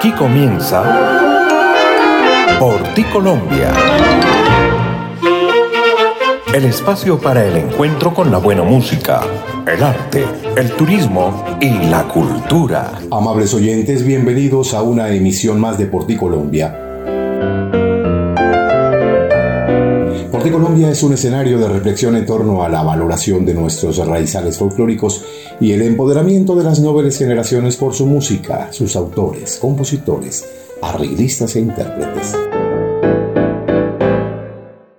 Aquí comienza Por ti Colombia. El espacio para el encuentro con la buena música, el arte, el turismo y la cultura. Amables oyentes, bienvenidos a una emisión más de Por ti Colombia Porti Colombia es un escenario de reflexión en torno a la valoración de nuestros raizales folclóricos y el empoderamiento de las nobles generaciones por su música, sus autores, compositores, arreglistas e intérpretes.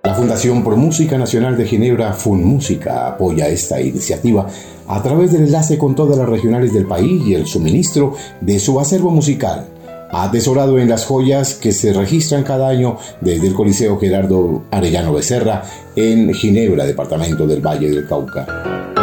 La Fundación por Música Nacional de Ginebra, FUNMúsica, apoya esta iniciativa a través del enlace con todas las regionales del país y el suministro de su acervo musical atesorado en las joyas que se registran cada año desde el Coliseo Gerardo Arellano Becerra en Ginebra, departamento del Valle del Cauca.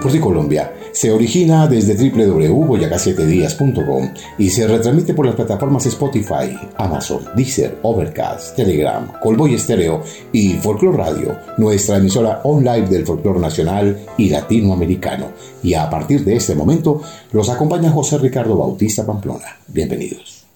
Por Colombia se origina desde www.boyacá7días.com y se retransmite por las plataformas Spotify, Amazon, Deezer, Overcast, Telegram, Colboy Estéreo y Folklore Radio, nuestra emisora online del folclore nacional y latinoamericano. Y a partir de este momento los acompaña José Ricardo Bautista Pamplona. Bienvenidos.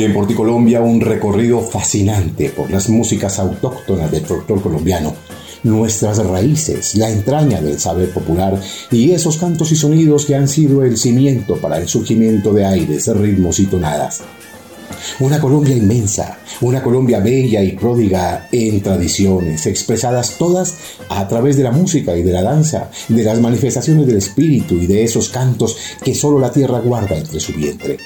Hoy en Porticolombia un recorrido fascinante por las músicas autóctonas del folclore colombiano, nuestras raíces, la entraña del saber popular y esos cantos y sonidos que han sido el cimiento para el surgimiento de aires, ritmos y tonadas. Una Colombia inmensa, una Colombia bella y pródiga en tradiciones, expresadas todas a través de la música y de la danza, de las manifestaciones del espíritu y de esos cantos que solo la tierra guarda entre su vientre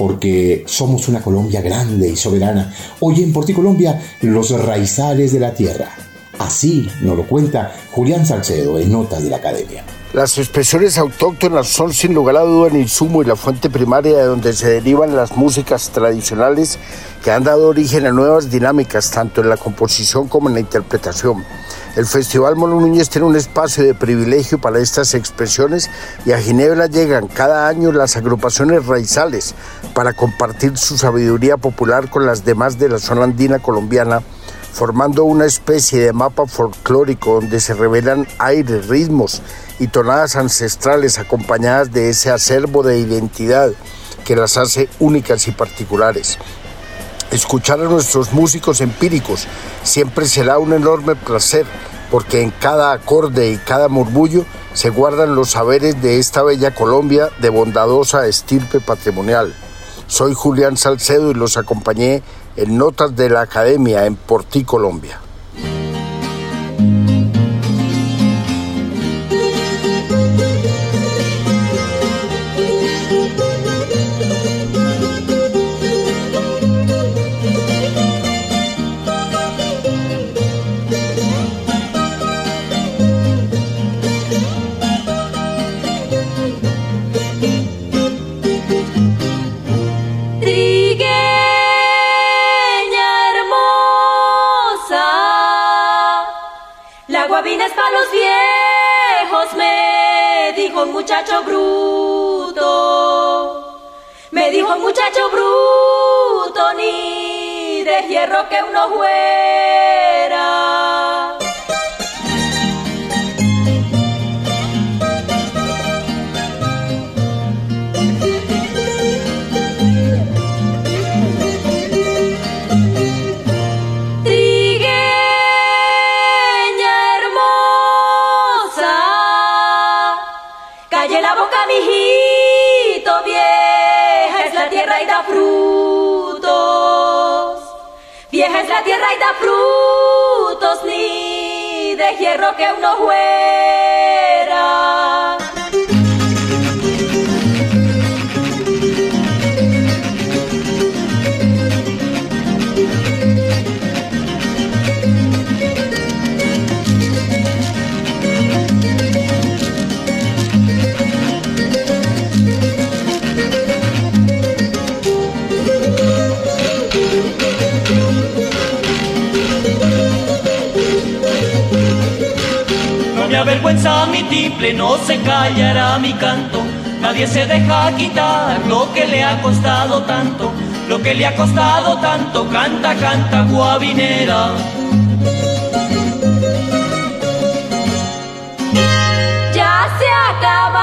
porque somos una Colombia grande y soberana. Hoy en Colombia, los raizales de la tierra. Así nos lo cuenta Julián Salcedo en Notas de la Academia. Las expresiones autóctonas son sin lugar a duda el insumo y la fuente primaria de donde se derivan las músicas tradicionales que han dado origen a nuevas dinámicas tanto en la composición como en la interpretación. El Festival Mono Núñez tiene un espacio de privilegio para estas expresiones y a Ginebra llegan cada año las agrupaciones raizales para compartir su sabiduría popular con las demás de la zona andina colombiana, formando una especie de mapa folclórico donde se revelan aires, ritmos y tonadas ancestrales acompañadas de ese acervo de identidad que las hace únicas y particulares. Escuchar a nuestros músicos empíricos siempre será un enorme placer, porque en cada acorde y cada murmullo se guardan los saberes de esta bella Colombia de bondadosa estirpe patrimonial. Soy Julián Salcedo y los acompañé en Notas de la Academia en Portí, Colombia. Muchacho bruto, ni de hierro que uno fuera. Hierro que uno fuera. Avergüenza mi timple, no se callará mi canto. Nadie se deja quitar lo que le ha costado tanto, lo que le ha costado tanto. Canta, canta, guabinera. Ya se acabaron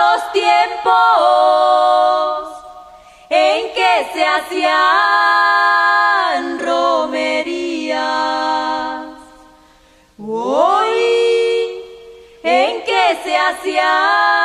los tiempos en que se hacían se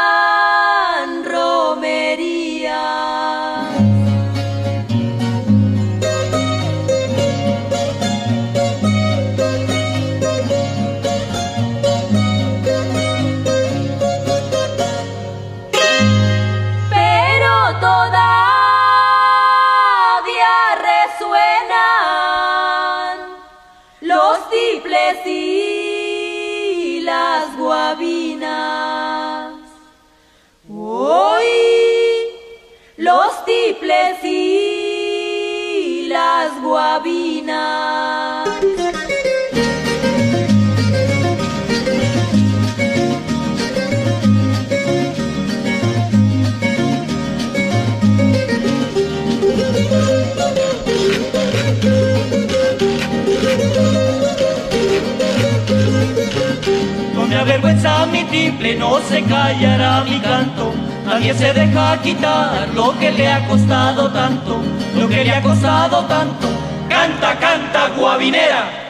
Avergüenza mi timple, no se callará mi canto. Nadie se deja quitar lo que le ha costado tanto, lo que le ha costado tanto. Canta, canta, guabinera.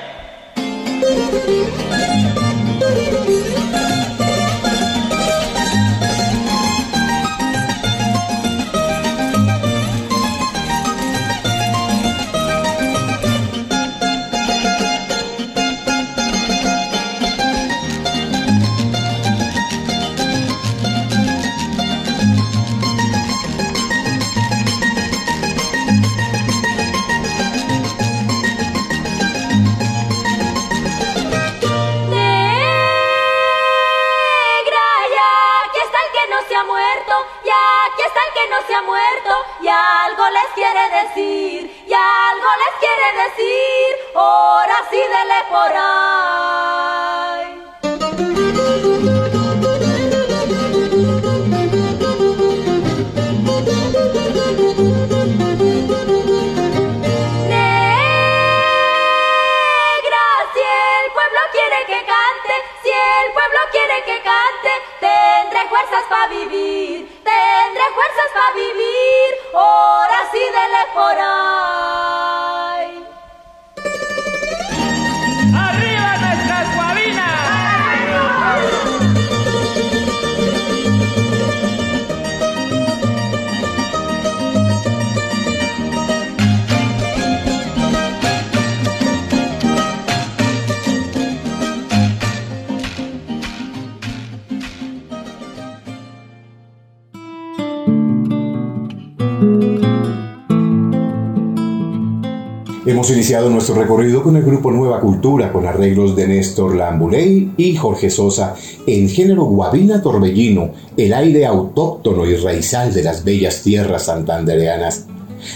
Iniciado nuestro recorrido con el grupo Nueva Cultura, con arreglos de Néstor Lambuley y Jorge Sosa, en género guabina torbellino, el aire autóctono y raizal de las bellas tierras santandereanas.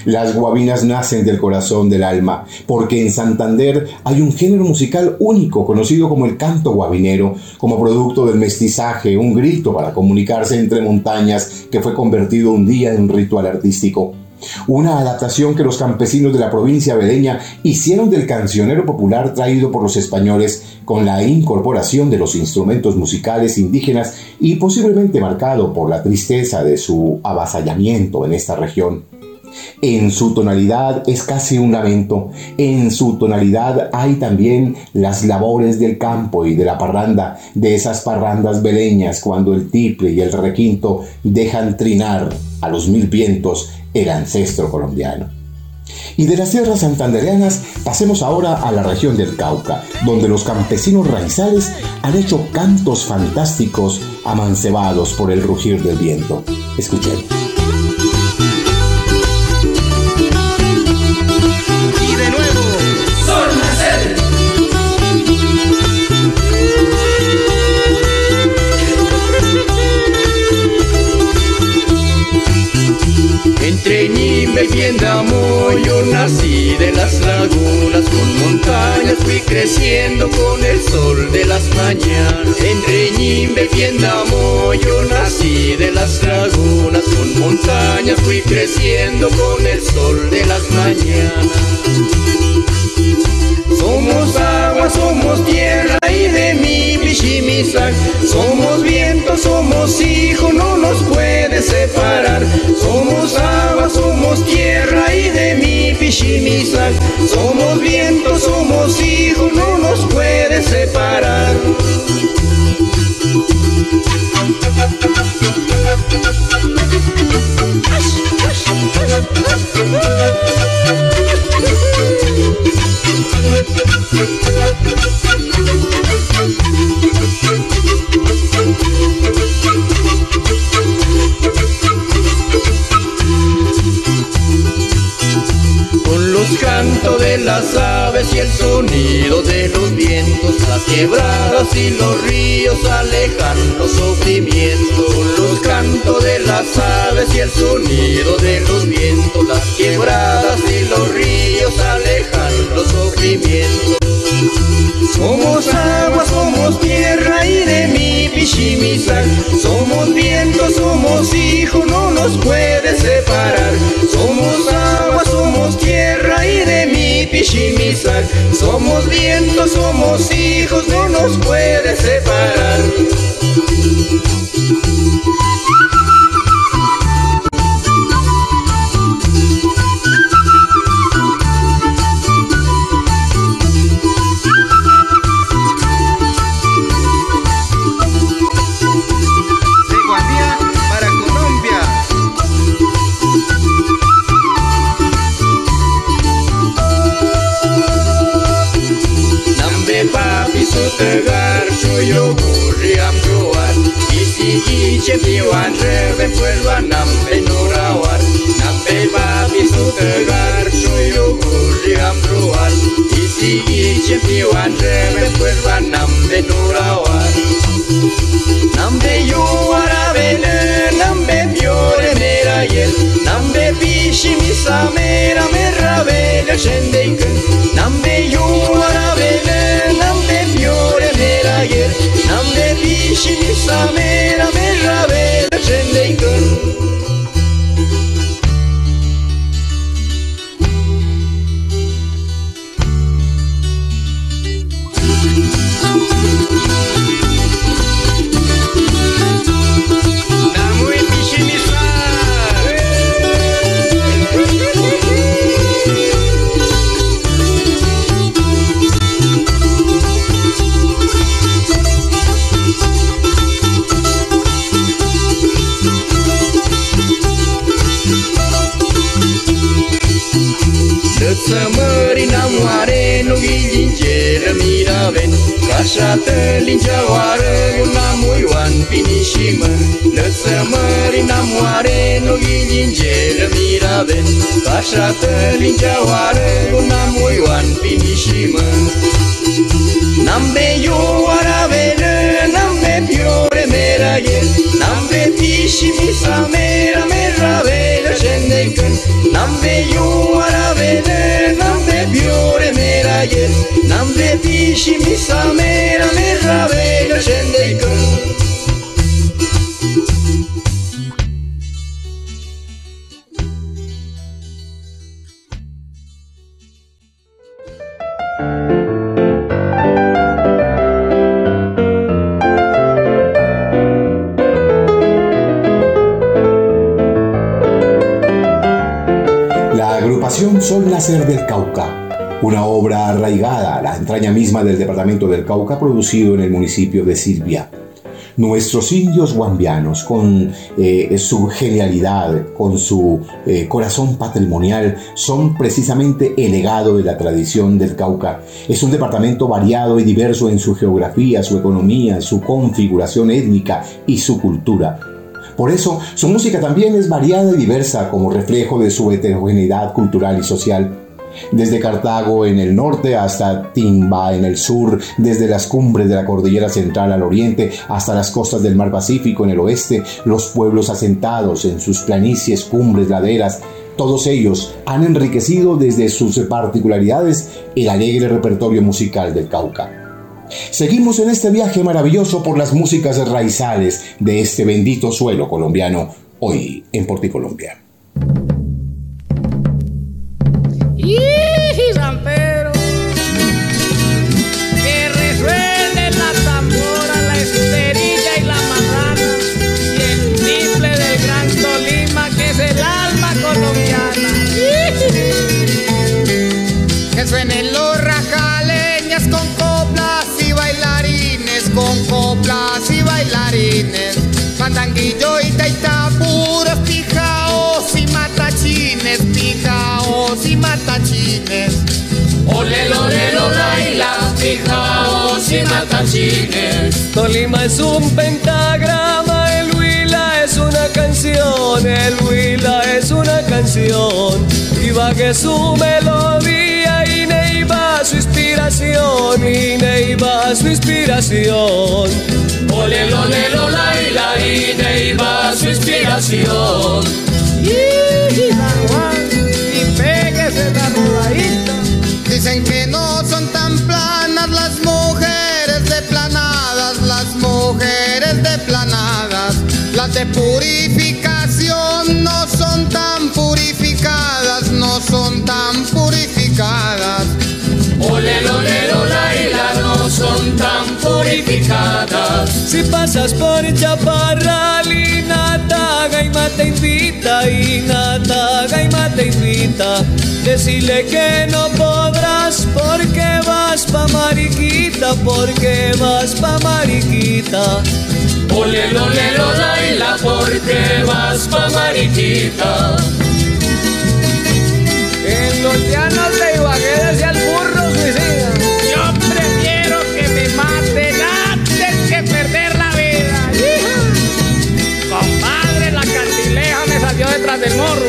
Las guabinas nacen del corazón del alma, porque en Santander hay un género musical único conocido como el canto guabinero, como producto del mestizaje, un grito para comunicarse entre montañas que fue convertido un día en ritual artístico. Una adaptación que los campesinos de la provincia bereña hicieron del cancionero popular traído por los españoles con la incorporación de los instrumentos musicales indígenas y posiblemente marcado por la tristeza de su avasallamiento en esta región. En su tonalidad es casi un lamento. En su tonalidad hay también las labores del campo y de la parranda, de esas parrandas beleñas cuando el tiple y el requinto dejan trinar a los mil vientos el ancestro colombiano. Y de las tierras santandereanas pasemos ahora a la región del Cauca, donde los campesinos raizales han hecho cantos fantásticos amancebados por el rugir del viento. Escuchemos. Entre Ñimbe y Endamo yo nací de las lagunas con montañas fui creciendo con el sol de las mañanas. En Reñimbe, Piendamo, yo nací de las lagunas. Con montañas fui creciendo con el sol de las mañanas. Somos agua, somos tierra y de mi Somos viento, somos hijo, no nos puede separar. Somos agua, somos tierra y de mi Pishimisak. Somos viento, somos hijo, no nos puede separar. Con los cantos de las aves y el sonido de los vientos, las quebradas y los ríos alejan los sufrimientos. Con los cantos de las aves y el sonido de los vientos, las quebradas y los ríos alejan los sufrimientos. Somos agua, somos tierra y de mi Pishimisak. Somos viento, somos hijo, no nos puede separar. Somos agua, somos tierra y de mi Pishimisak. Somos viento, somos hijos, no nos puede separar. Del departamento del Cauca producido en el municipio de Silvia. Nuestros indios guambianos, con eh, su genialidad, con su eh, corazón patrimonial, son precisamente el legado de la tradición del Cauca. Es un departamento variado y diverso en su geografía, su economía, su configuración étnica y su cultura. Por eso, su música también es variada y diversa como reflejo de su heterogeneidad cultural y social. Desde Cartago en el norte hasta Timba en el sur, desde las cumbres de la cordillera central al oriente hasta las costas del mar Pacífico en el oeste, los pueblos asentados en sus planicies, cumbres, laderas, Todos ellos han enriquecido desde sus particularidades el alegre repertorio musical del Cauca. Seguimos en este viaje maravilloso por las músicas raizales de este bendito suelo colombiano, hoy en Porticolombia. Matachines. Ole, ole, laila, fijaos y matachines. Tolima es un pentagrama, el Huila es una canción, el Huila es una canción. Y que su melodía y Neiva su inspiración, y Neiva su inspiración. Ole, ole, laila, y Neiva su inspiración. ¡Y de purificación no son tan purificadas, no son tan purificadas. Si pasas por Chaparral y Nata, Gaima te invita y Nata, Gaima te invita. Decirle que no podrás porque vas pa' Mariquita, porque vas pa' Mariquita. Ole, ole, laila, porque vas pa' Mariquita. En los llanos de Ibagué decía del morro.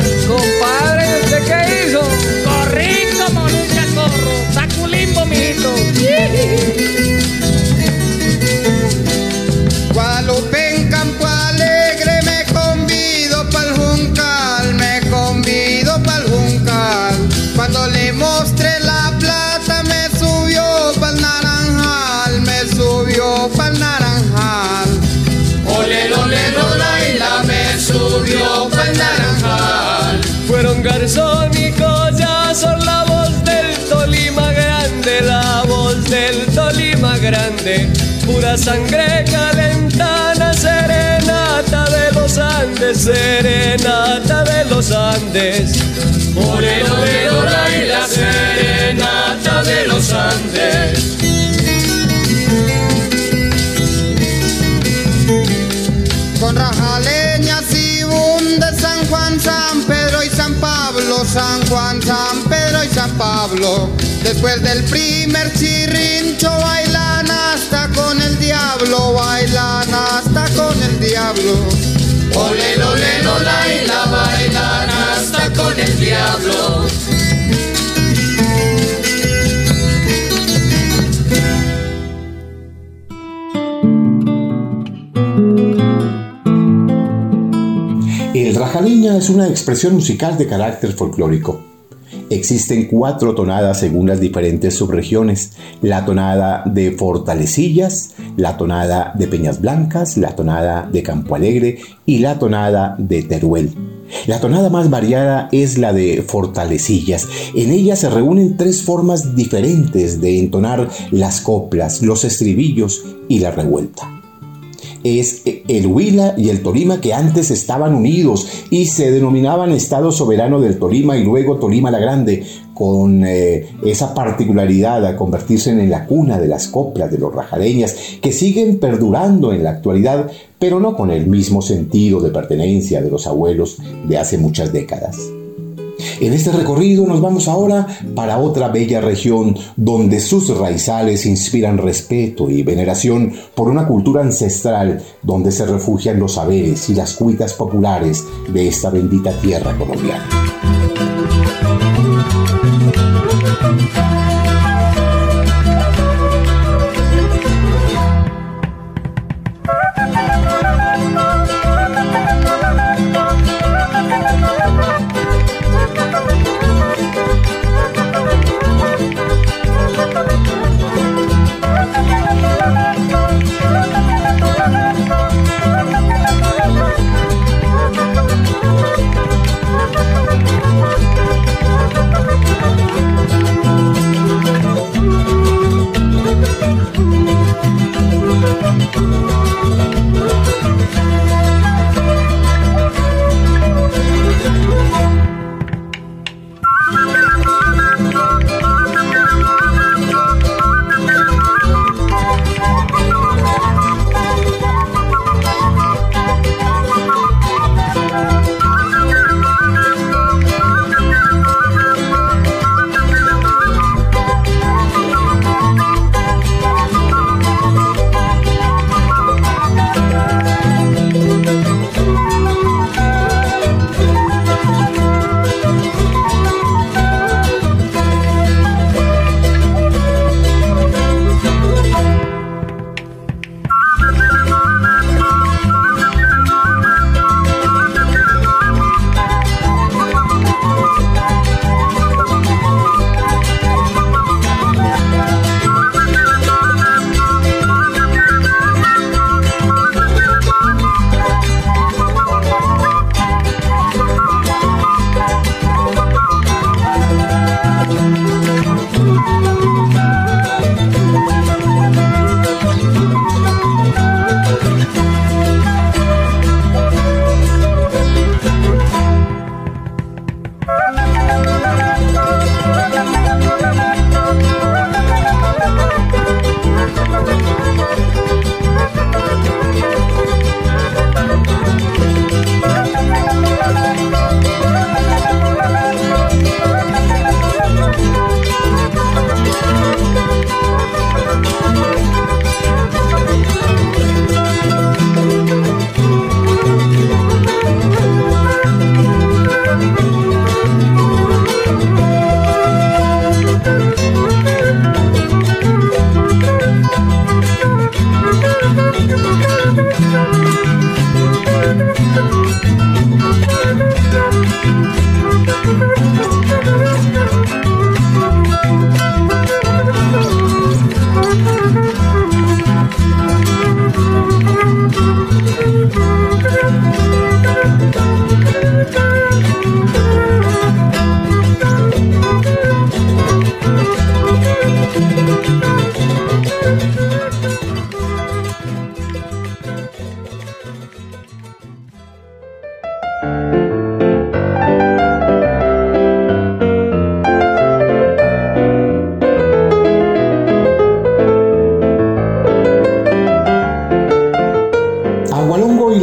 Grande. Pura sangre calentana, serenata de los Andes, serenata de los Andes. Ole, ole, laila, serenata de los Andes. Con rajaleñas y bundes San Juan, San Pedro y San Pablo, San Juan, San Y Pablo. Después del primer chirrincho bailan hasta con el diablo, bailan hasta con el diablo. Ole, ole, laila, bailan hasta con el diablo. El rajaleña es una expresión musical de carácter folclórico. Existen cuatro tonadas según las diferentes subregiones. La tonada de Fortalecillas, la tonada de Peñas Blancas, la tonada de Campo Alegre y la tonada de Teruel. La tonada más variada es la de Fortalecillas. En ella se reúnen tres formas diferentes de entonar las coplas, los estribillos y la revuelta es el Huila y el Tolima que antes estaban unidos y se denominaban Estado Soberano del Tolima y luego Tolima la Grande, con eh, esa particularidad a convertirse en la cuna de las coplas de los rajareñas que siguen perdurando en la actualidad, pero no con el mismo sentido de pertenencia de los abuelos de hace muchas décadas. En este recorrido nos vamos ahora para otra bella región donde sus raizales inspiran respeto y veneración por una cultura ancestral donde se refugian los saberes y las cuitas populares de esta bendita tierra colombiana.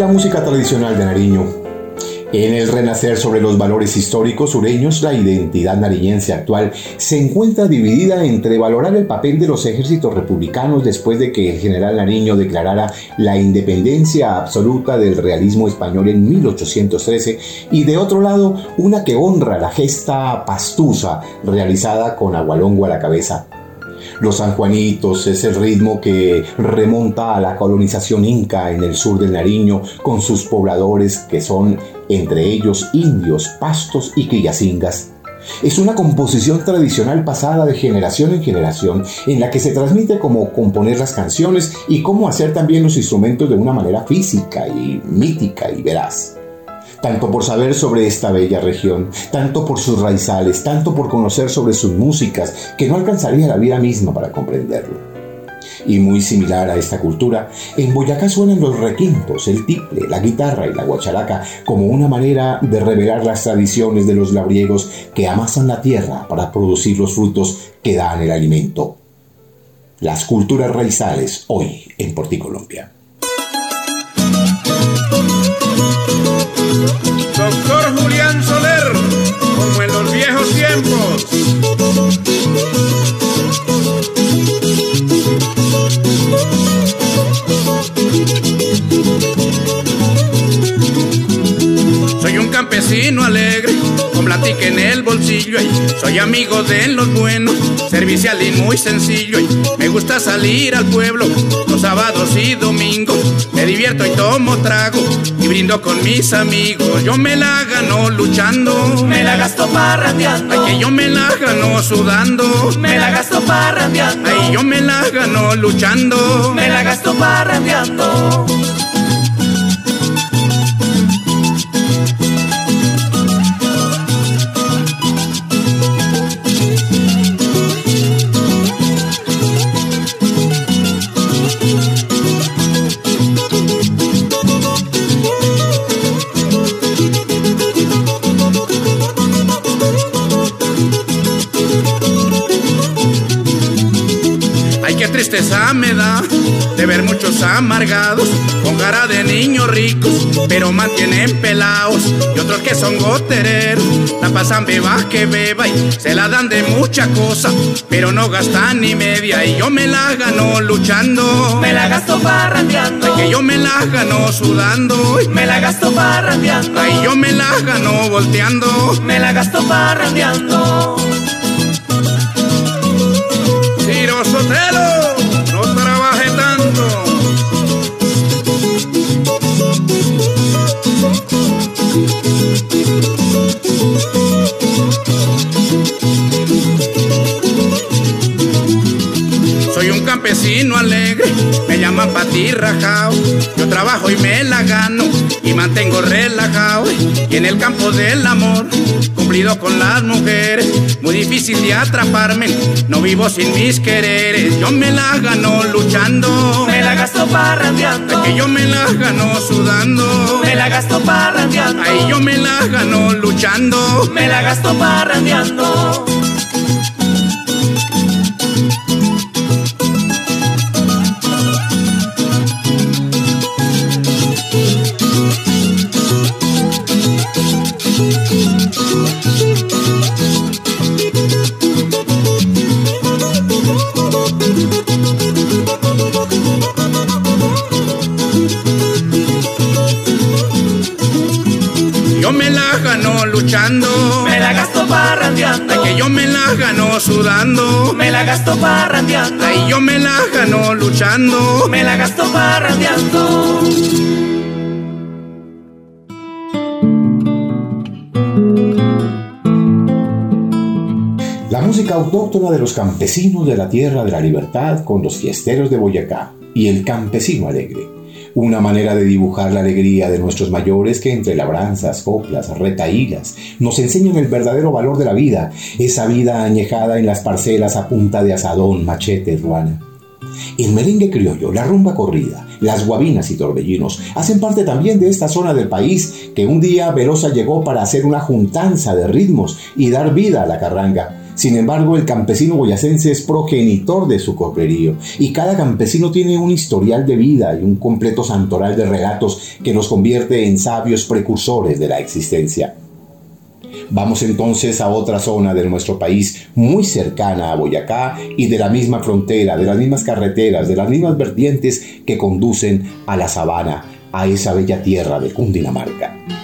La música tradicional de Nariño. En el renacer sobre los valores históricos sureños, la identidad nariñense actual se encuentra dividida entre valorar el papel de los ejércitos republicanos después de que el general Nariño declarara la independencia absoluta del realismo español en 1813 y de otro lado una que honra la gesta pastusa realizada con Agualongo a la cabeza. Los sanjuanitos es el ritmo que remonta a la colonización inca en el sur del Nariño con sus pobladores que son entre ellos indios, pastos y quillacingas. Es una composición tradicional pasada de generación en generación en la que se transmite cómo componer las canciones y cómo hacer también los instrumentos de una manera física y mítica y veraz tanto por saber sobre esta bella región, tanto por sus raizales, tanto por conocer sobre sus músicas, que no alcanzaría la vida misma para comprenderlo. Y muy similar a esta cultura, en Boyacá suenan los requintos, el tiple, la guitarra y la guacharaca como una manera de revelar las tradiciones de los labriegos que amasan la tierra para producir los frutos que dan el alimento. Las culturas raizales hoy en Porticolombia. Doctor Julián Soler, como en los viejos tiempos. Soy un campesino alegre, con platica en el bolsillo. soy amigo de los buenos, servicial y muy sencillo. me gusta salir al pueblo los sábados y domingos. Me divierto y tomo trago y brindo con mis amigos. Yo me la gano luchando, Me la gasto parrandeando. ay, que yo me la gano sudando. Me la gasto parrandeando. Ay, yo me la gano luchando. Me la gasto parrandeando. Tristeza me da de ver muchos amargados con cara de niños ricos, pero mantienen pelados y otros que son gotereros, la pasan beba que beba y se la dan de mucha cosa, pero no gastan ni media y yo me la gano luchando. Me la gasto parrandeando. Ay, que yo me la gano sudando. Me la gasto parrandeando. Ay, yo me la gano volteando. Me la gasto parrandeando. Sotelo, campesino alegre, me llaman Pati Rajao. Yo trabajo y me la gano y mantengo relajado. Y en el campo del amor, cumplido con las mujeres, muy difícil de atraparme. No vivo sin mis quereres, yo me la gano luchando. Me la gasto parrandeando. Que yo me la gano sudando. Me la gasto parrandeando. Ay, yo me la gano luchando. Me la gasto parrandeando. escuchando. Me la gasto parrandeando. Ay, que yo me la gano sudando. Me la gasto parrandeando. Ay, yo me la gano luchando. Me la gasto parrandeando. La música autóctona de los campesinos de la Tierra de la Libertad con los fiesteros de Boyacá y el campesino alegre una manera de dibujar la alegría de nuestros mayores que entre labranzas, coplas, retaílas nos enseñan el verdadero valor de la vida, esa vida añejada en las parcelas a punta de asadón, machete, ruana. El merengue criollo, la rumba corrida, las guabinas y torbellinos hacen parte también de esta zona del país que un día Velosa llegó para hacer una juntanza de ritmos y dar vida a la carranga. Sin embargo, el campesino boyacense es progenitor de su correrío y cada campesino tiene un historial de vida y un completo santoral de relatos que nos convierte en sabios precursores de la existencia. Vamos entonces a otra zona de nuestro país muy cercana a Boyacá y de la misma frontera, de las mismas carreteras, de las mismas vertientes que conducen a la sabana, a esa bella tierra de Cundinamarca.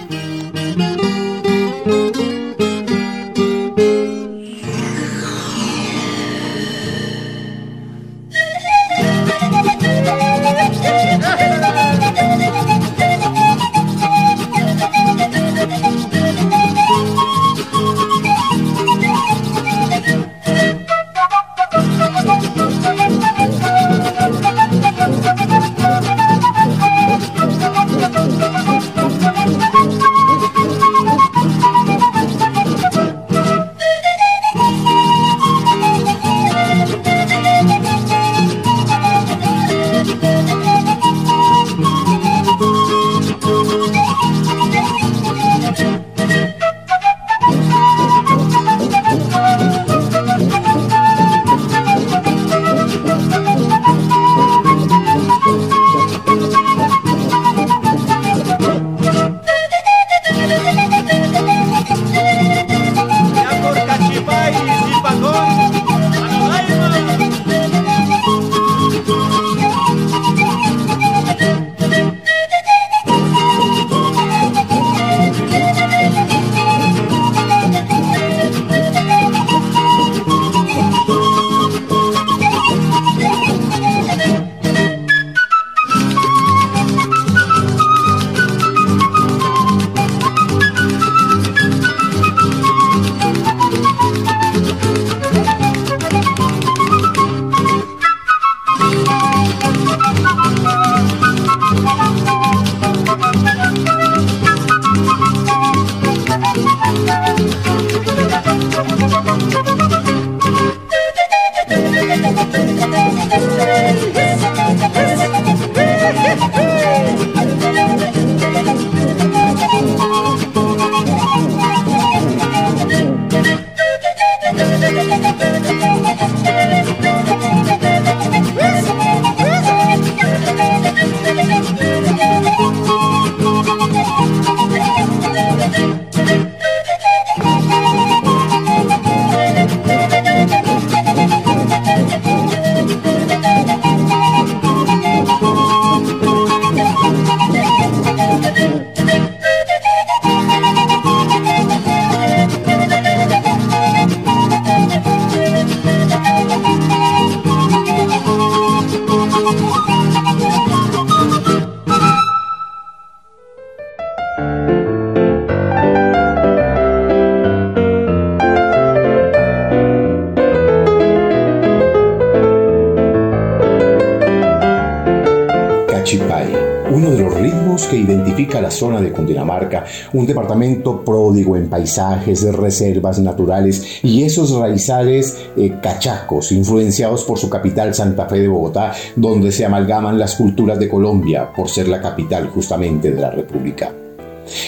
Un departamento pródigo en paisajes, reservas naturales y esos raizales eh, cachacos, influenciados por su capital Santa Fe de Bogotá, donde se amalgaman las culturas de Colombia por ser la capital justamente de la República.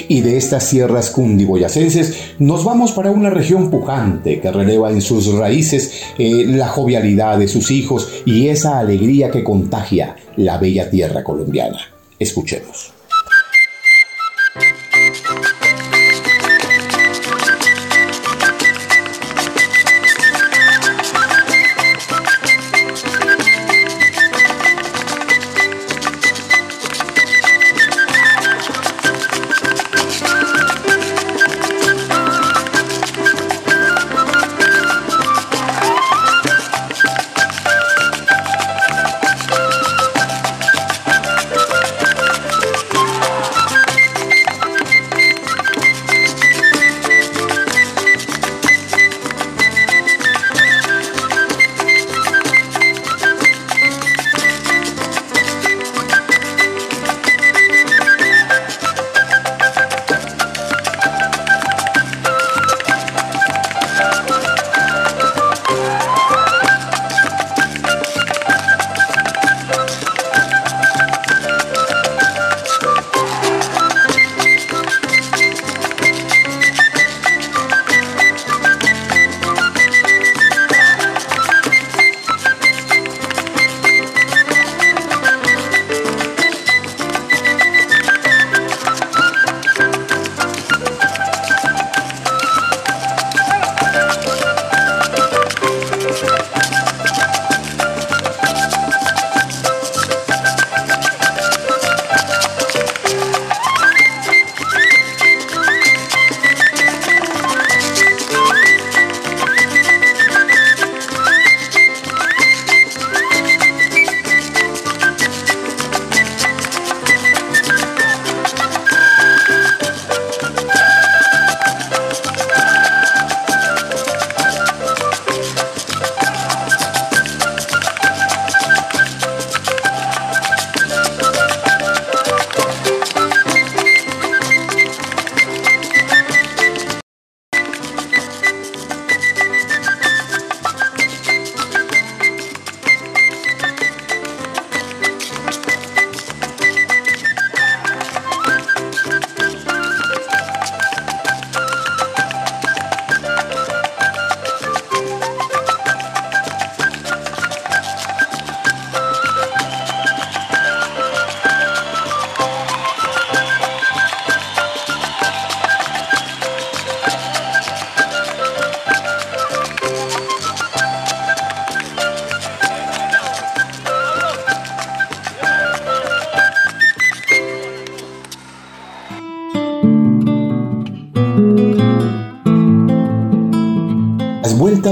Y de estas sierras cundiboyacenses nos vamos para una región pujante que releva en sus raíces eh, la jovialidad de sus hijos y esa alegría que contagia la bella tierra colombiana. Escuchemos.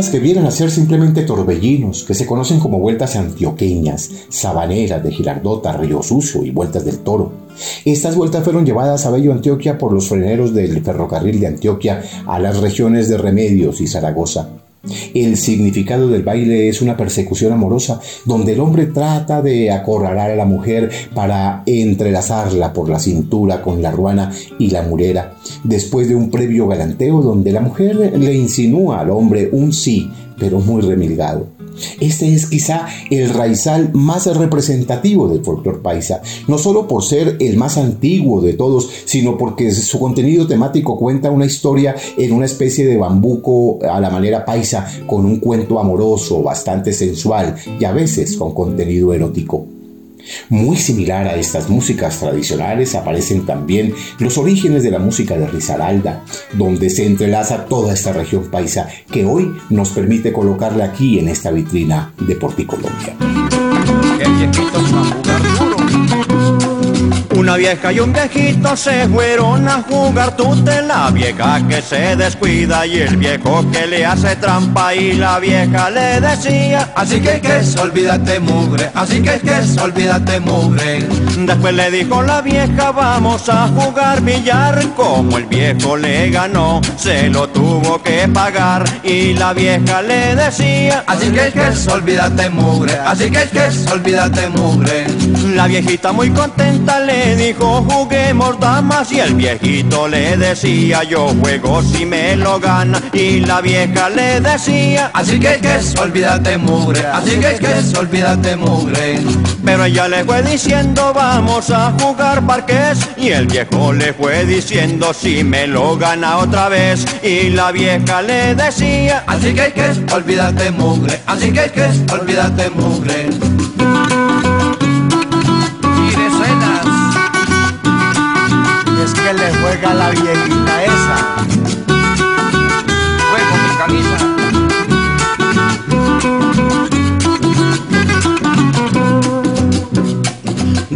Que vienen a ser simplemente torbellinos, que se conocen como vueltas antioqueñas, sabaneras de Girardota, Río Sucio y vueltas del Toro. Estas vueltas fueron llevadas a Bello Antioquia por los freneros del ferrocarril de Antioquia a las regiones de Remedios y Zaragoza. El significado del baile es una persecución amorosa donde el hombre trata de acorralar a la mujer para entrelazarla por la cintura con la ruana y la murera, después de un previo galanteo donde la mujer le insinúa al hombre un sí, pero muy remilgado. Este es quizá el raizal más representativo del folclore paisa, no solo por ser el más antiguo de todos, sino porque su contenido temático cuenta una historia en una especie de bambuco a la manera paisa, con un cuento amoroso, bastante sensual y a veces con contenido erótico. Muy similar a estas músicas tradicionales aparecen también los orígenes de la música de Risaralda, donde se entrelaza toda esta región paisa que hoy nos permite colocarla aquí en esta vitrina de Porticolombia. Una vieja y un viejito se fueron a jugar tute, la vieja que se descuida y el viejo que le hace trampa y la vieja le decía, así que que olvídate mugre, así que que olvídate mugre. Después le dijo la vieja, vamos a jugar billar, como el viejo le ganó, se lo tuvo que pagar y la vieja le decía, así que que olvídate mugre, así que que olvídate mugre. La viejita muy contenta le dijo juguemos damas y el viejito le decía yo juego si me lo gana. Y la vieja le decía así que que es olvídate mugre así que que es olvídate mugre. Pero ella le fue diciendo vamos a jugar parques. Y el viejo le fue diciendo si me lo gana otra vez. Y la vieja le decía así que que es olvídate mugre así que que es olvídate mugre juega la viejita esa.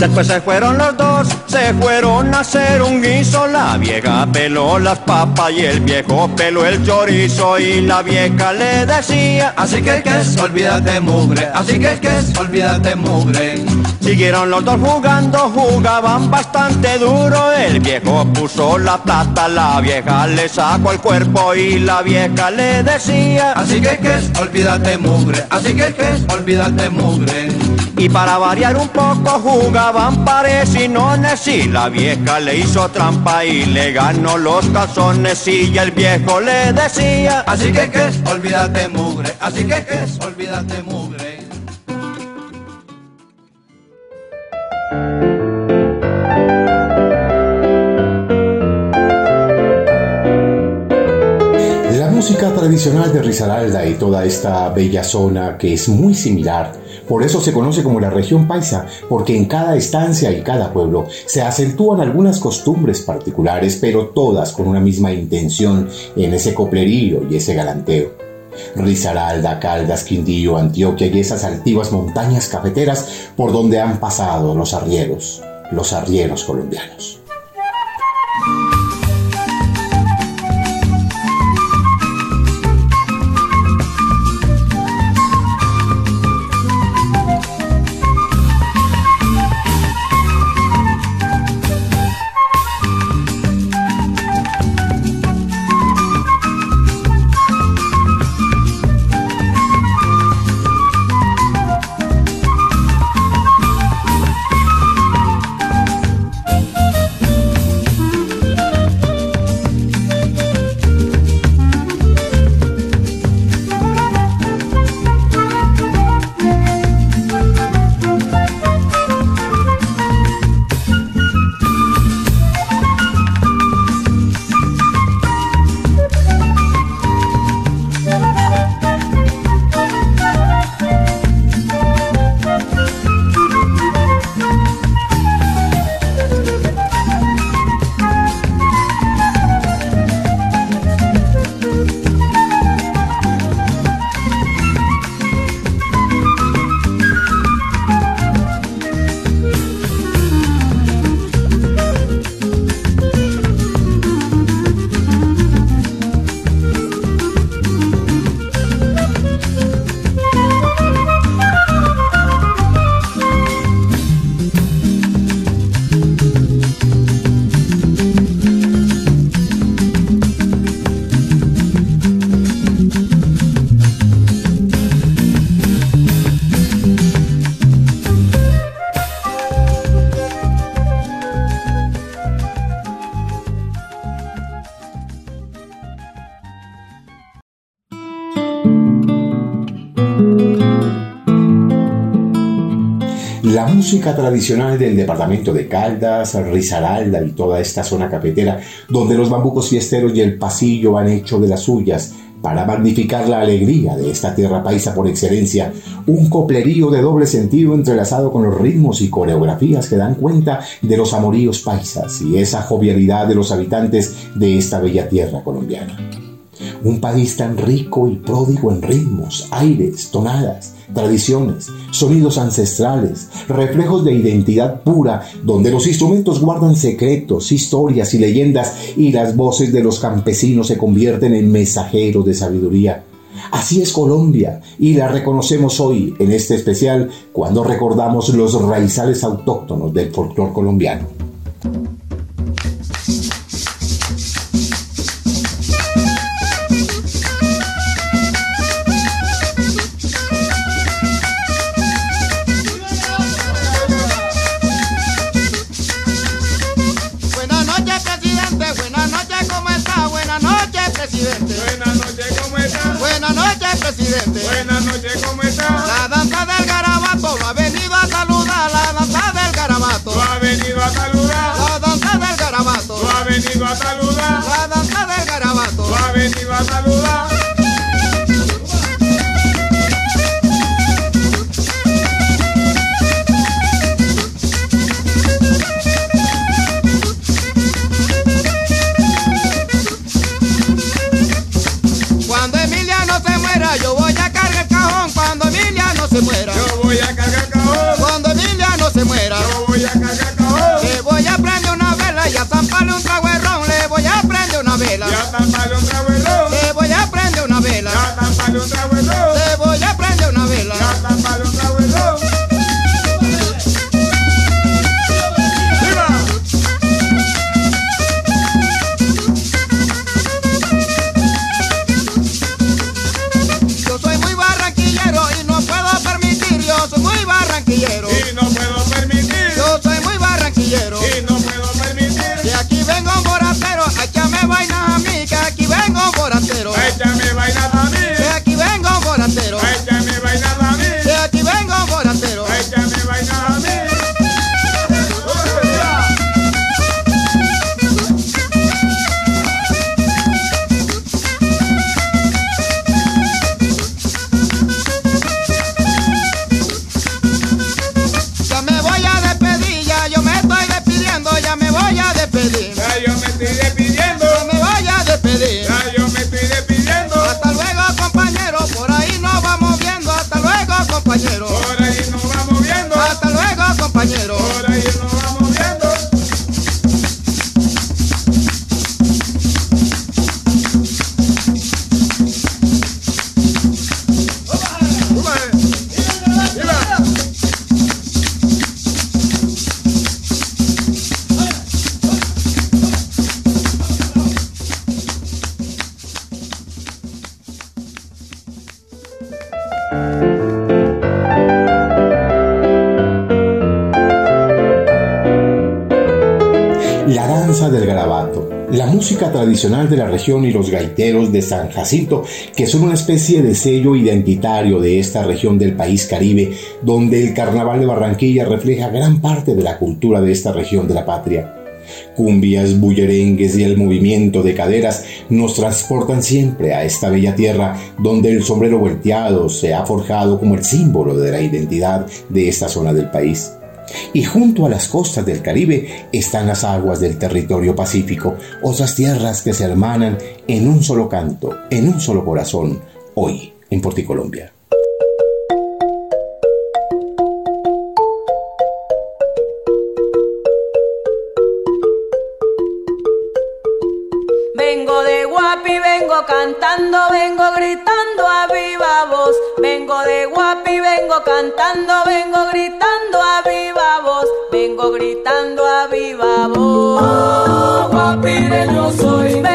Después se fueron los dos, se fueron a hacer un guiso. La vieja peló las papas y el viejo peló el chorizo. Y la vieja le decía: Así que que es, olvídate mugre. Así que que es, olvídate mugre. Siguieron los dos jugando, jugaban bastante duro. El viejo puso la plata, la vieja le sacó el cuerpo y la vieja le decía: Así que que es, olvídate mugre. Así que que es, olvídate mugre. Y para variar un poco jugaban nones y la vieja le hizo trampa y le ganó los calzones y el viejo le decía Así que que es, olvídate mugre, así que que es, olvídate mugre. Tradicional de Risaralda y toda esta bella zona que es muy similar por eso se conoce como la región paisa, porque en cada estancia y cada pueblo se acentúan algunas costumbres particulares, pero todas con una misma intención en ese coplerío y ese galanteo. Risaralda, Caldas, Quindío, Antioquia y esas altivas montañas cafeteras por donde han pasado los arrieros, los arrieros colombianos. Música tradicional del departamento de Caldas, Risaralda y toda esta zona cafetera, donde los bambucos fiesteros y el pasillo han hecho de las suyas para magnificar la alegría de esta tierra paisa por excelencia, un coplerío de doble sentido entrelazado con los ritmos y coreografías que dan cuenta de los amoríos paisas y esa jovialidad de los habitantes de esta bella tierra colombiana. Un país tan rico y pródigo en ritmos, aires, tonadas, tradiciones, sonidos ancestrales, reflejos de identidad pura, donde los instrumentos guardan secretos, historias y leyendas y las voces de los campesinos se convierten en mensajeros de sabiduría. Así es Colombia y la reconocemos hoy en este especial cuando recordamos los raizales autóctonos del folclore colombiano. Tradicional de la región y los gaiteros de San Jacinto, que son una especie de sello identitario de esta región del país caribe, donde el carnaval de Barranquilla refleja gran parte de la cultura de esta región de la patria. Cumbias, bullerengues y el movimiento de caderas nos transportan siempre a esta bella tierra donde el sombrero volteado se ha forjado como el símbolo de la identidad de esta zona del país. Y junto a las costas del Caribe están las aguas del territorio pacífico, otras tierras que se hermanan en un solo canto, en un solo corazón, hoy en Porticolombia. Vengo de Guapi, vengo cantando, vengo gritando a viva voz. Vengo de Guapi, vengo cantando, vengo gritando a viva voz. Vengo gritando a viva voz. Oh, guapireño soy.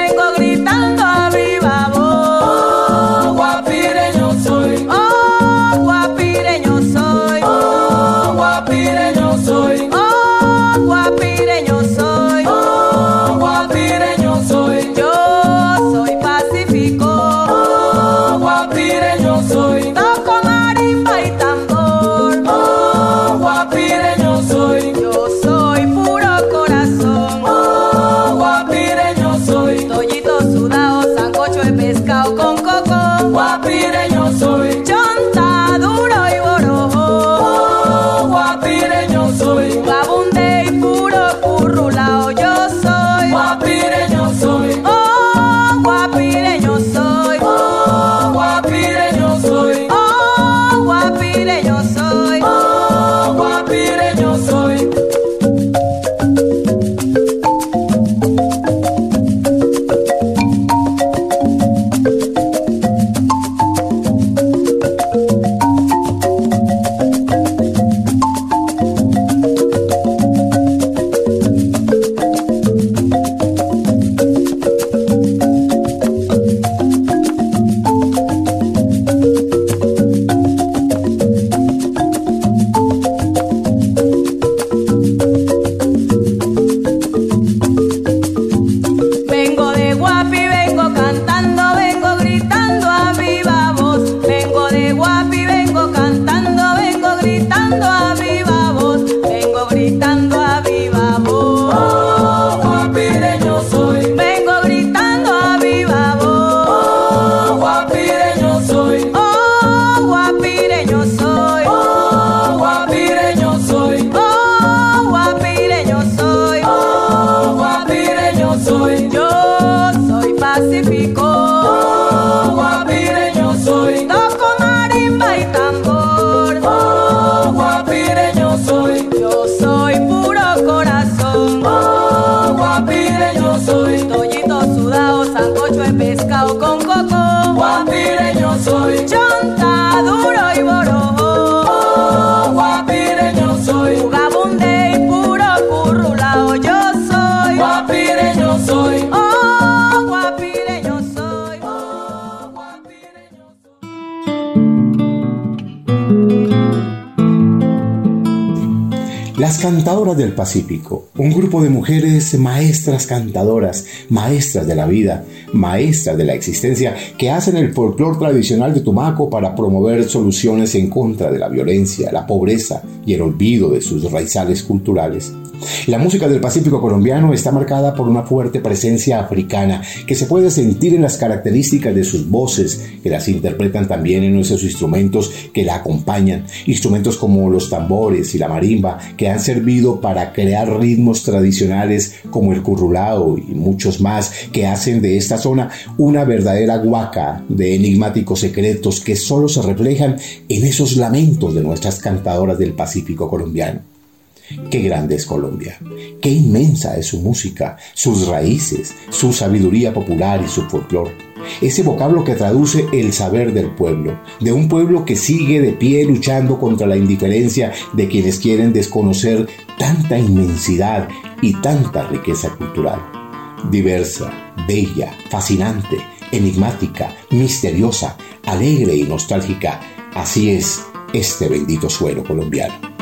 Cantadoras del Pacífico, un grupo de mujeres maestras cantadoras, maestras de la vida, maestras de la existencia, que hacen el folclore tradicional de Tumaco para promover soluciones en contra de la violencia, la pobreza y el olvido de sus raizales culturales. La música del Pacífico colombiano está marcada por una fuerte presencia africana que se puede sentir en las características de sus voces, que las interpretan también en esos instrumentos que la acompañan, instrumentos como los tambores y la marimba, que han servido para crear ritmos tradicionales como el currulao y muchos más que hacen de esta zona una verdadera guaca de enigmáticos secretos que solo se reflejan en esos lamentos de nuestras cantadoras del Pacífico colombiano. Qué grande es Colombia, qué inmensa es su música, sus raíces, su sabiduría popular y su folclore. Ese vocablo que traduce el saber del pueblo, de un pueblo que sigue de pie luchando contra la indiferencia de quienes quieren desconocer tanta inmensidad y tanta riqueza cultural. Diversa, bella, fascinante, enigmática, misteriosa, alegre y nostálgica, así es este bendito suelo colombiano.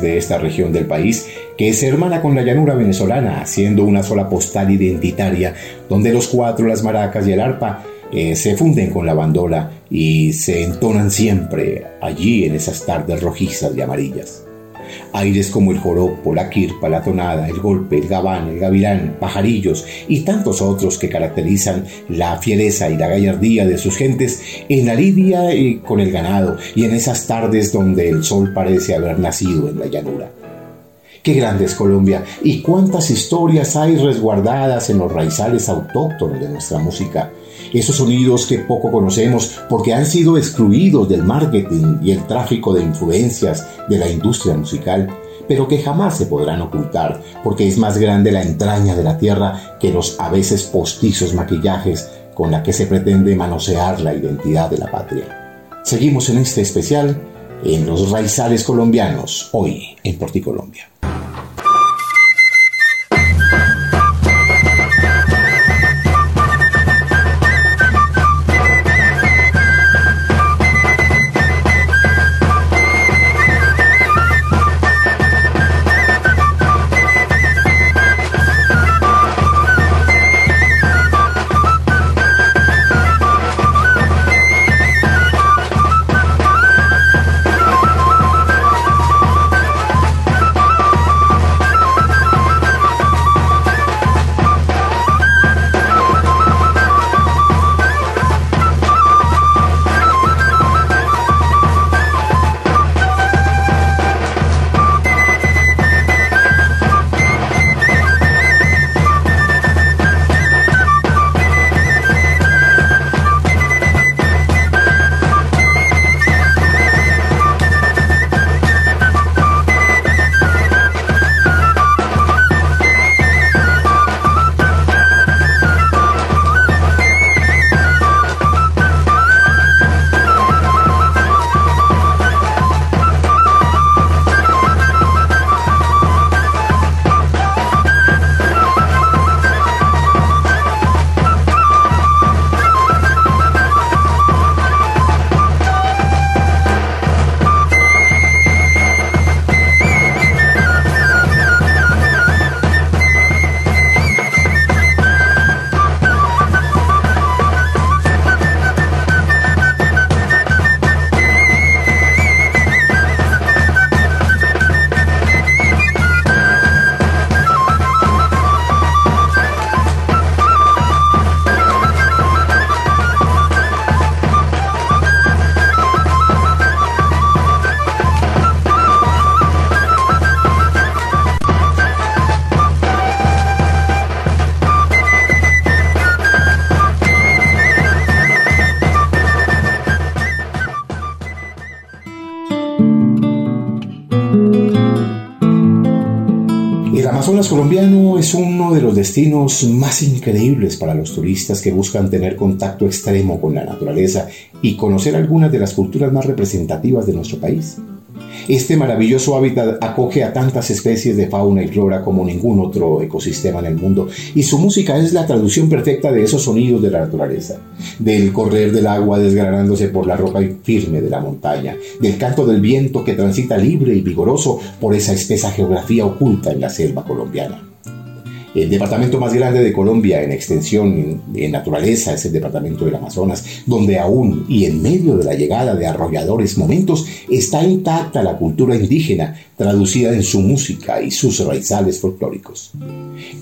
De esta región del país, que es hermana con la llanura venezolana, haciendo una sola postal identitaria, donde los cuatro, las maracas y el arpa eh, se funden con la bandola y se entonan siempre allí en esas tardes rojizas y amarillas. Aires como el joropo, la quirpa, la tonada, el golpe, el gabán, el gavilán, pajarillos y tantos otros que caracterizan la fiereza y la gallardía de sus gentes en la lidia y con el ganado y en esas tardes donde el sol parece haber nacido en la llanura. Qué grande es Colombia y cuántas historias hay resguardadas en los raizales autóctonos de nuestra música Esos sonidos que poco conocemos porque han sido excluidos del marketing y el tráfico de influencias de la industria musical, pero que jamás se podrán ocultar porque es más grande la entraña de la tierra que los a veces postizos maquillajes con la que se pretende manosear la identidad de la patria. Seguimos en este especial en los raizales colombianos, hoy en Porticolombia. Colombiano es uno de los destinos más increíbles para los turistas que buscan tener contacto extremo con la naturaleza y conocer algunas de las culturas más representativas de nuestro país. Este maravilloso hábitat acoge a tantas especies de fauna y flora como ningún otro ecosistema en el mundo y su música es la traducción perfecta de esos sonidos de la naturaleza, del correr del agua desgranándose por la roca firme de la montaña, del canto del viento que transita libre y vigoroso por esa espesa geografía oculta en la selva colombiana. El departamento más grande de Colombia en extensión en naturaleza es el departamento del Amazonas, donde aún y en medio de la llegada de arrolladores momentos está intacta la cultura indígena traducida en su música y sus raizales folclóricos.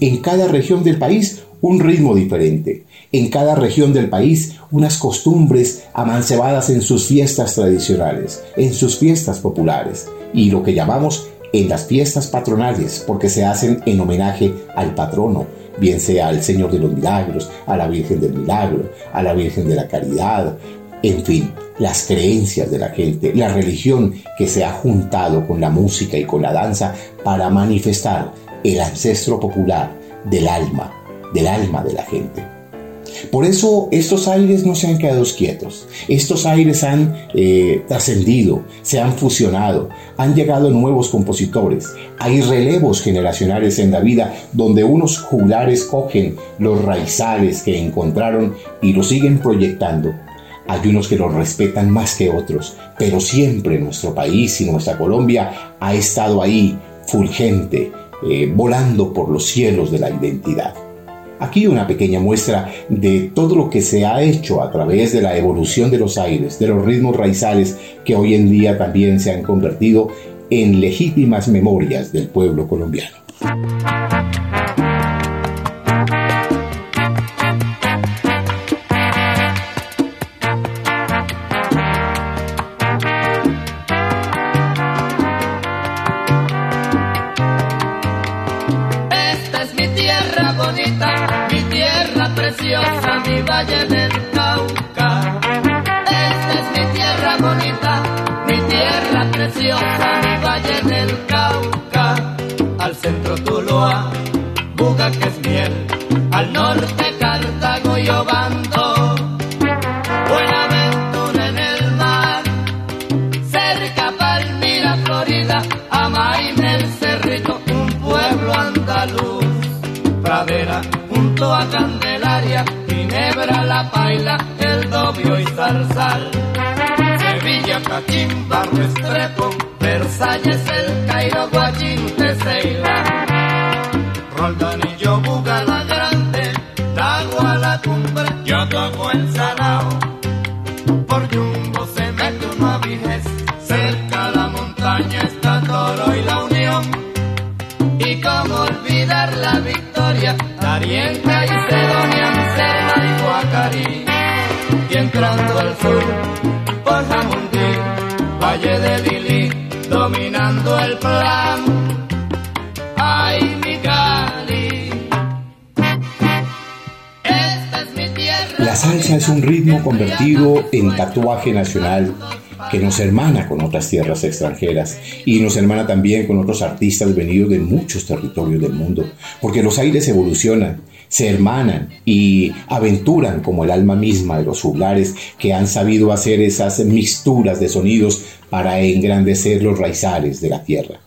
En cada región del país un ritmo diferente, en cada región del país unas costumbres amancebadas en sus fiestas tradicionales, en sus fiestas populares y lo que llamamos en las fiestas patronales porque se hacen en homenaje al patrono, bien sea al Señor de los Milagros, a la Virgen del Milagro, a la Virgen de la Caridad, en fin, las creencias de la gente, la religión que se ha juntado con la música y con la danza para manifestar el ancestro popular del alma, del alma de la gente. Por eso estos aires no se han quedado quietos, estos aires han eh, trascendido, se han fusionado, han llegado nuevos compositores, hay relevos generacionales en la vida donde unos juglares cogen los raizales que encontraron y los siguen proyectando. Hay unos que los respetan más que otros, pero siempre nuestro país y nuestra Colombia ha estado ahí, fulgente, eh, volando por los cielos de la identidad. Aquí una pequeña muestra de todo lo que se ha hecho a través de la evolución de los aires, de los ritmos raizales que hoy en día también se han convertido en legítimas memorias del pueblo colombiano. Pradera junto a Candelaria, Ginebra, La Paila, El Dobio y Zarzal. Sevilla, Cachimba, Restrepo, Versalles, El Cairo, Guayín, Teseila. Roldán y Yobuga, La Grande, Tagua, La Cumbre, yo toco el Salao. La salsa es un ritmo convertido en tatuaje nacional que nos hermana con otras tierras extranjeras y nos hermana también con otros artistas venidos de muchos territorios del mundo, porque los aires evolucionan, se hermanan y aventuran como el alma misma de los juglares que han sabido hacer esas mixturas de sonidos para engrandecer los raizales de la tierra.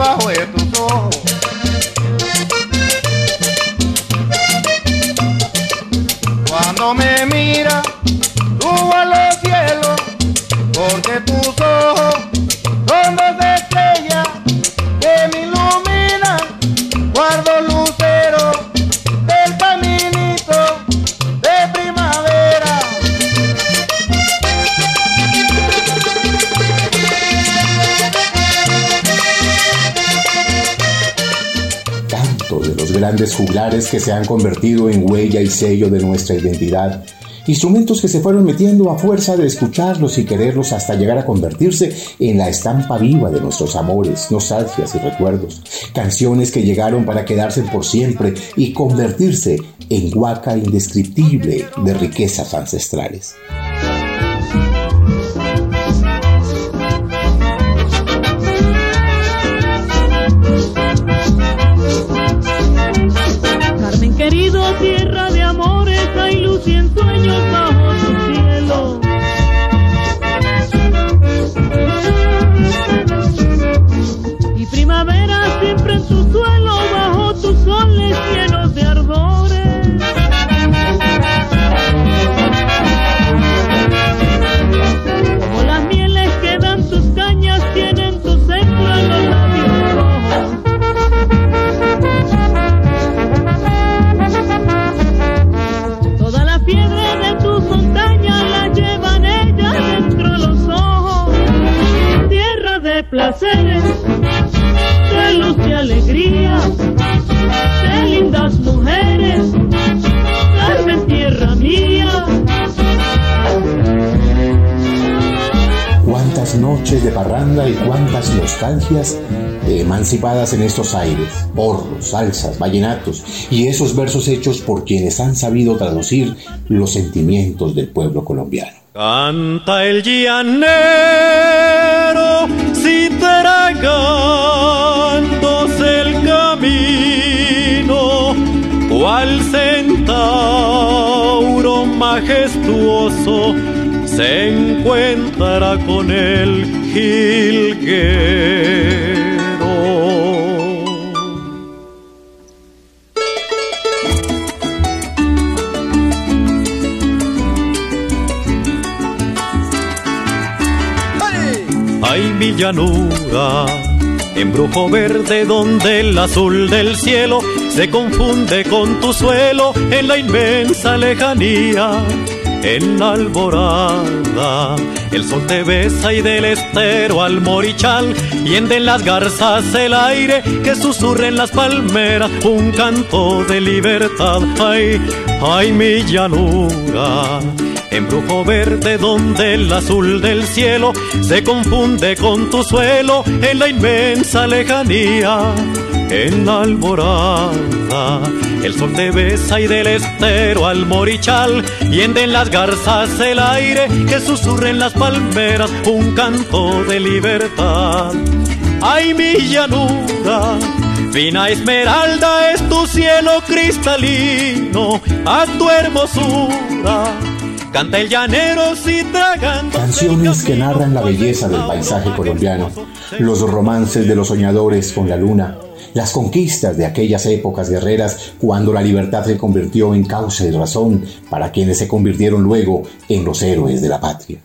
Morir bajo de tus ojos. Cuando me mira, juglares que se han convertido en huella y sello de nuestra identidad. Instrumentos que se fueron metiendo a fuerza de escucharlos y quererlos hasta llegar a convertirse en la estampa viva de nuestros amores, nostalgias y recuerdos. Canciones que llegaron para quedarse por siempre y convertirse en huaca indescriptible de riquezas ancestrales. Querido, tierra de amores, hay luz y en sueños bajo tu cielo. Noches de parranda y cuántas nostalgias emancipadas en estos aires, porros, salsas, vallenatos y esos versos hechos por quienes han sabido traducir los sentimientos del pueblo colombiano. Canta el llanero, si el camino, cual centauro majestuoso se encuentra con el jilguero. Ay, mi llanura, embrujo verde donde el azul del cielo se confunde con tu suelo en la inmensa lejanía. En la alborada, el sol te besa y del estero al morichal, hienden las garzas el aire que susurra en las palmeras un canto de libertad. Ay, ay, mi llanura, embrujo verde donde el azul del cielo se confunde con tu suelo en la inmensa lejanía. En la alborada. El sol te besa y del estero al morichal en las garzas el aire que susurra en las palmeras un canto de libertad. Ay, mi llanura, fina esmeralda es tu cielo cristalino, a tu hermosura. Canta el llanero si tragando. Canciones que narran la belleza del paisaje colombiano, los romances de los soñadores con la luna, las conquistas de aquellas épocas guerreras cuando la libertad se convirtió en causa y razón para quienes se convirtieron luego en los héroes de la patria.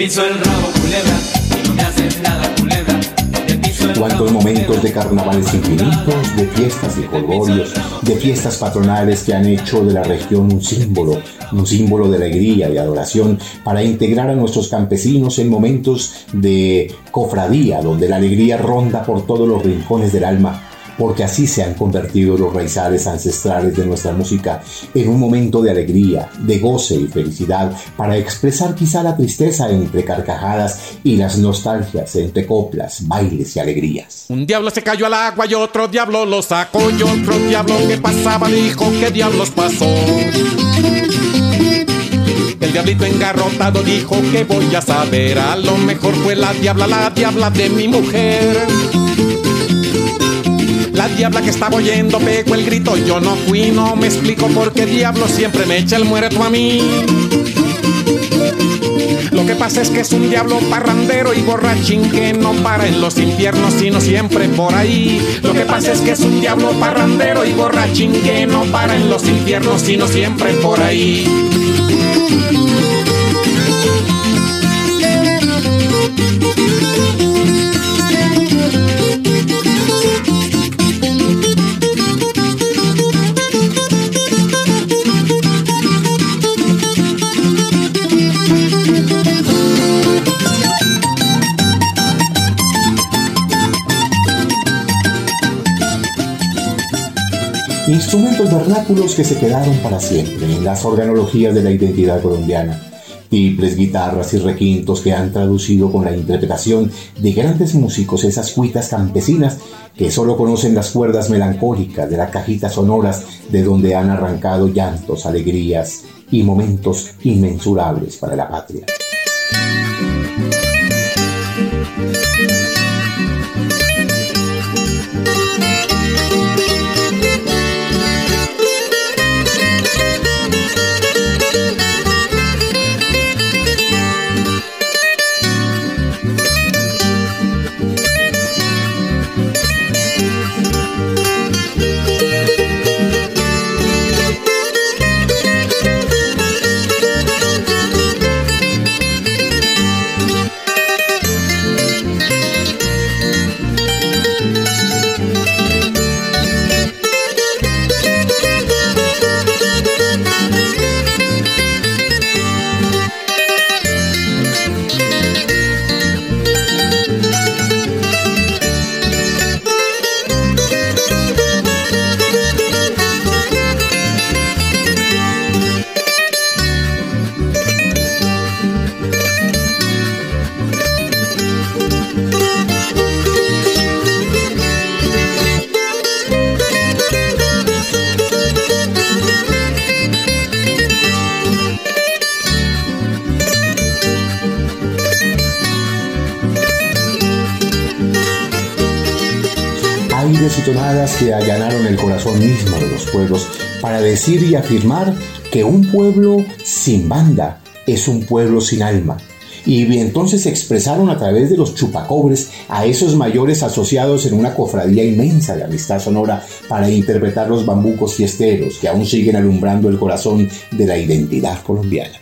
Piso el rabo, culebra, y no me haces nada, culebra. Cuántos momentos de carnavales infinitos, de fiestas y colgorios, de fiestas patronales que han hecho de la región un símbolo, un símbolo de alegría y adoración para integrar a nuestros campesinos en momentos de cofradía, donde la alegría ronda por todos los rincones del alma porque así se han convertido los raizales ancestrales de nuestra música en un momento de alegría, de goce y felicidad, para expresar quizá la tristeza entre carcajadas y las nostalgias entre coplas, bailes y alegrías. Un diablo se cayó al agua y otro diablo lo sacó y otro diablo que pasaba dijo qué diablos pasó. El diablito engarrotado dijo que voy a saber, a lo mejor fue la diabla, la diabla de mi mujer. La diabla que estaba oyendo pegó el grito, yo no fui, no me explico por qué diablo siempre me echa el muerto a mí. Lo que pasa es que es un diablo parrandero y borrachín que no para en los infiernos, sino siempre por ahí. Lo que pasa es que es un diablo parrandero y borrachín que no para en los infiernos, sino siempre por ahí. Instrumentos vernáculos que se quedaron para siempre en las organologías de la identidad colombiana. Tiples, guitarras y requintos que han traducido con la interpretación de grandes músicos esas cuitas campesinas que solo conocen las cuerdas melancólicas de las cajitas sonoras de donde han arrancado llantos, alegrías y momentos inmensurables para la patria. Decir y afirmar que un pueblo sin banda es un pueblo sin alma. Y entonces se expresaron a través de los chupacobres a esos mayores asociados en una cofradía inmensa de amistad sonora para interpretar los bambucos fiesteros que aún siguen alumbrando el corazón de la identidad colombiana.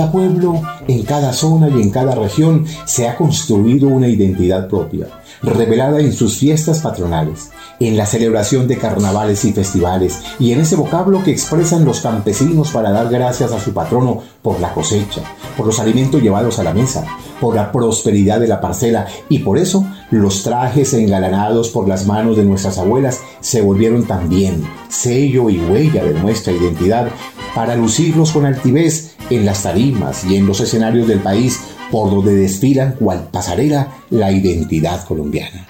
Cada pueblo, en cada zona y en cada región se ha construido una identidad propia, revelada en sus fiestas patronales, en la celebración de carnavales y festivales, y en ese vocablo que expresan los campesinos para dar gracias a su patrono por la cosecha, por los alimentos llevados a la mesa, por la prosperidad de la parcela, y por eso los trajes engalanados por las manos de nuestras abuelas se volvieron también sello y huella de nuestra identidad para lucirlos con altivez en las tarimas y en los escenarios del país por donde desfilan cual pasarela la identidad colombiana.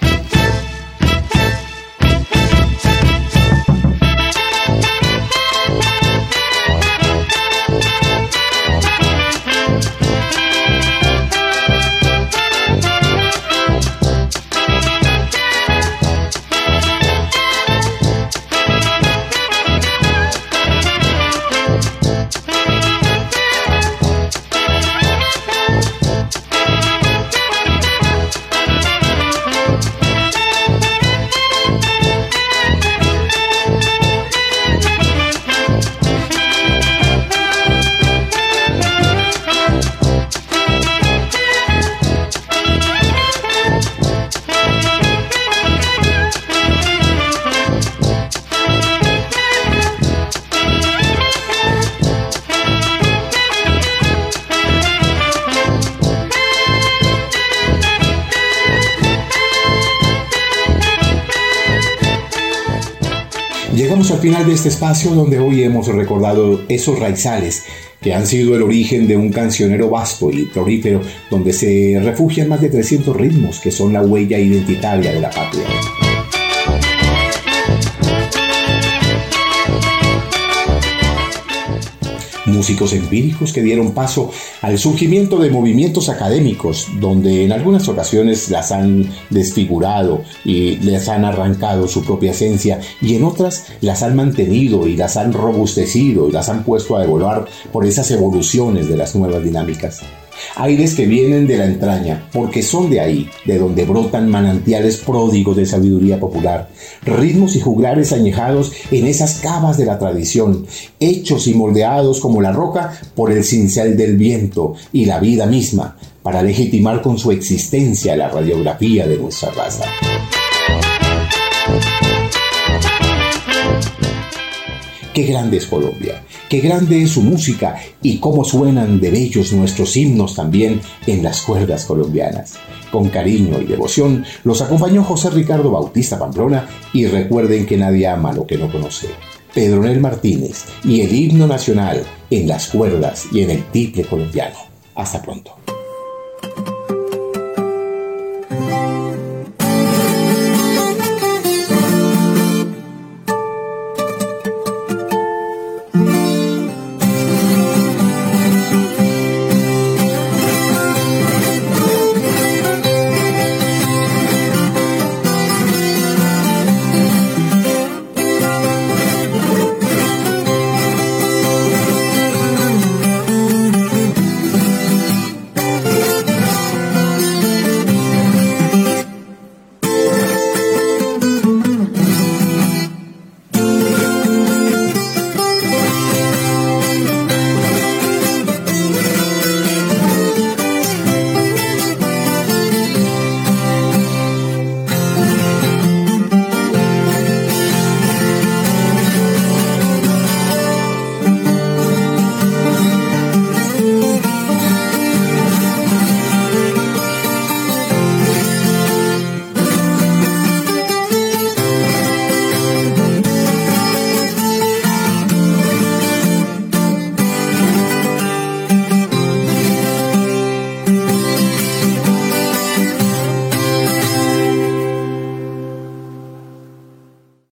Final de este espacio donde hoy hemos recordado esos raizales que han sido el origen de un cancionero vasto y prolífero donde se refugian más de 300 ritmos que son la huella identitaria de la patria. Músicos empíricos que dieron paso al surgimiento de movimientos académicos, donde en algunas ocasiones las han desfigurado y les han arrancado su propia esencia, y en otras las han mantenido y las han robustecido y las han puesto a evoluar por esas evoluciones de las nuevas dinámicas aires que vienen de la entraña, porque son de ahí, de donde brotan manantiales pródigos de sabiduría popular, ritmos y juglares añejados en esas cavas de la tradición, hechos y moldeados como la roca por el cincel del viento y la vida misma, para legitimar con su existencia la radiografía de nuestra raza. Qué grande es Colombia, qué grande es su música y cómo suenan de bellos nuestros himnos también en las cuerdas colombianas. Con cariño y devoción los acompañó José Ricardo Bautista Pamplona y recuerden que nadie ama lo que no conoce. Pedronel Martínez y el himno nacional en las cuerdas y en el tiple colombiano. Hasta pronto.